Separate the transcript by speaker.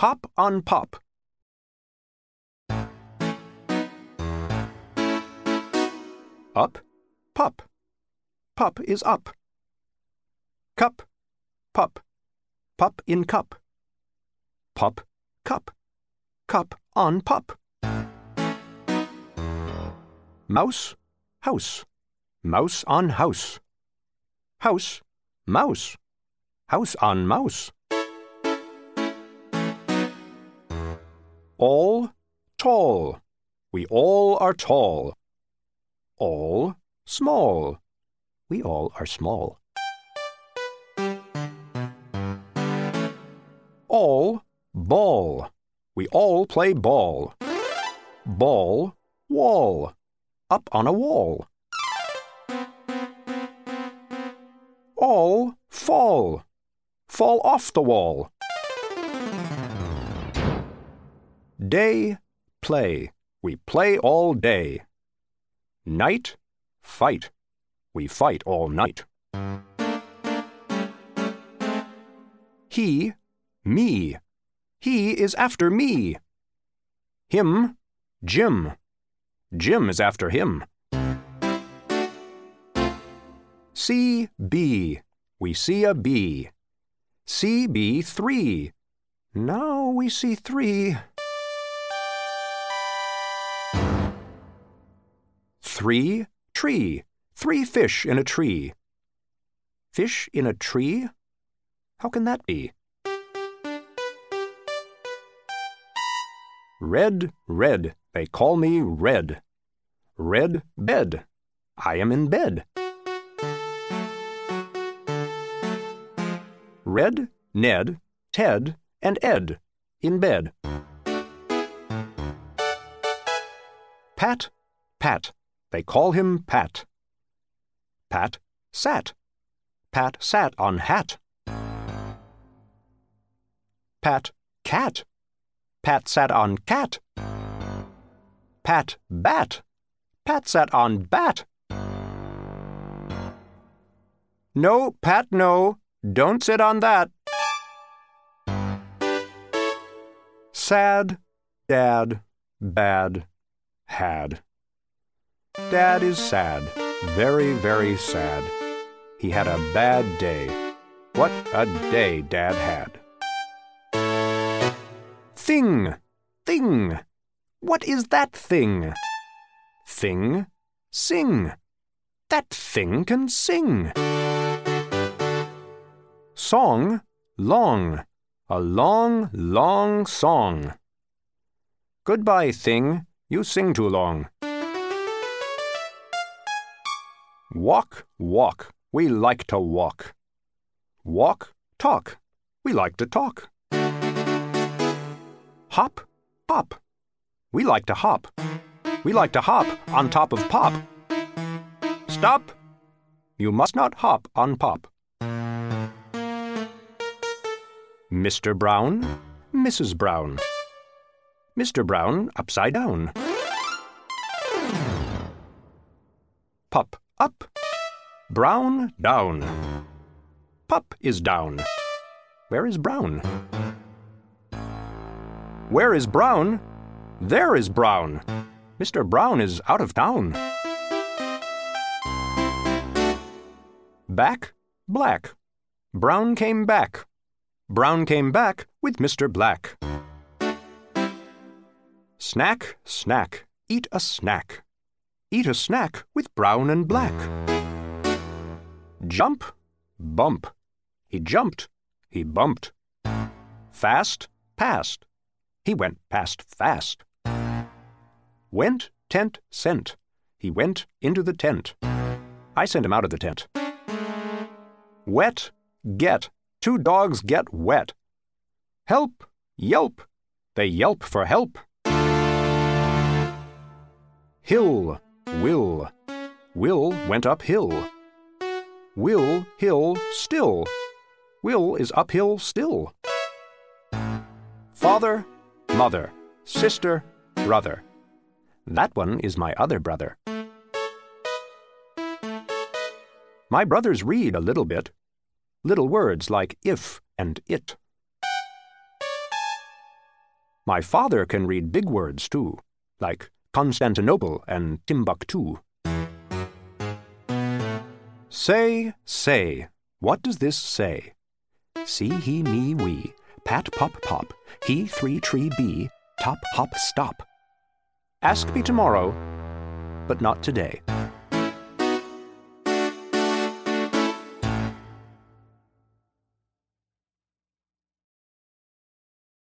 Speaker 1: Hop on pop. Up, pup. Pup is up. Cup, pop. Pop in cup. Pop, cup. Cup on pop. Mouse, house. Mouse on house. House, mouse. House on mouse. All, tall. We all are tall. All, small. We all are small. All, ball. We all play ball. Ball, wall. Up on a wall. All, fall. Fall off the wall. Day, play. We play all day. Night, fight. We fight all night. He, me. He is after me. Him, Jim. Jim is after him. bee. We see a bee, three. Now we see three. Three, tree. Three fish in a tree. Fish in a tree? How can that be? Red, red, they call me red. Red bed, I am in bed. Red, Ned, Ted, and Ed, in bed. Pat, Pat, they call him Pat. Pat sat. Pat sat on hat. Pat cat. Pat sat on cat. Pat bat. Pat sat on bat. No, Pat, no. Don't sit on that. Sad, dad, bad, had. Dad is sad, very, very sad. He had a bad day. What a day Dad had. Thing, thing. What is that thing? Thing, sing. That thing can sing. Song, long. A long, long song. Goodbye, thing. You sing too long. Walk, walk. We like to walk. Walk, talk. We like to talk. Hop, pop. We like to hop. We like to hop on top of pop. Stop! You must not hop on pop. Mr. Brown, Mrs. Brown. Mr. Brown upside down. Pup up. Brown down. Pup is down. Where is Brown? Where is Brown? There is Brown. Mr. Brown is out of town. Back, black. Brown came back. Brown came back with Mr. Black. Snack, snack, eat a snack. Eat a snack with brown and black. Jump, bump. He jumped, he bumped. Fast, past. He went past fast. Went, tent, sent. He went into the tent. I sent him out of the tent. Wet, get. Two dogs get wet. Help, yelp. They yelp for help. Hill, will. Will went uphill. Will, hill, still. Will is uphill still. Father, mother, sister, brother. That one is my other brother. My brothers read a little bit. Little words like if and it. My father can read big words, too, like Constantinople and Timbuktu. Say, say. What does this say? See, he, me, we. Pat, pop, pop. He, three, tree, bee. Top, hop, stop. Ask me tomorrow, but not today.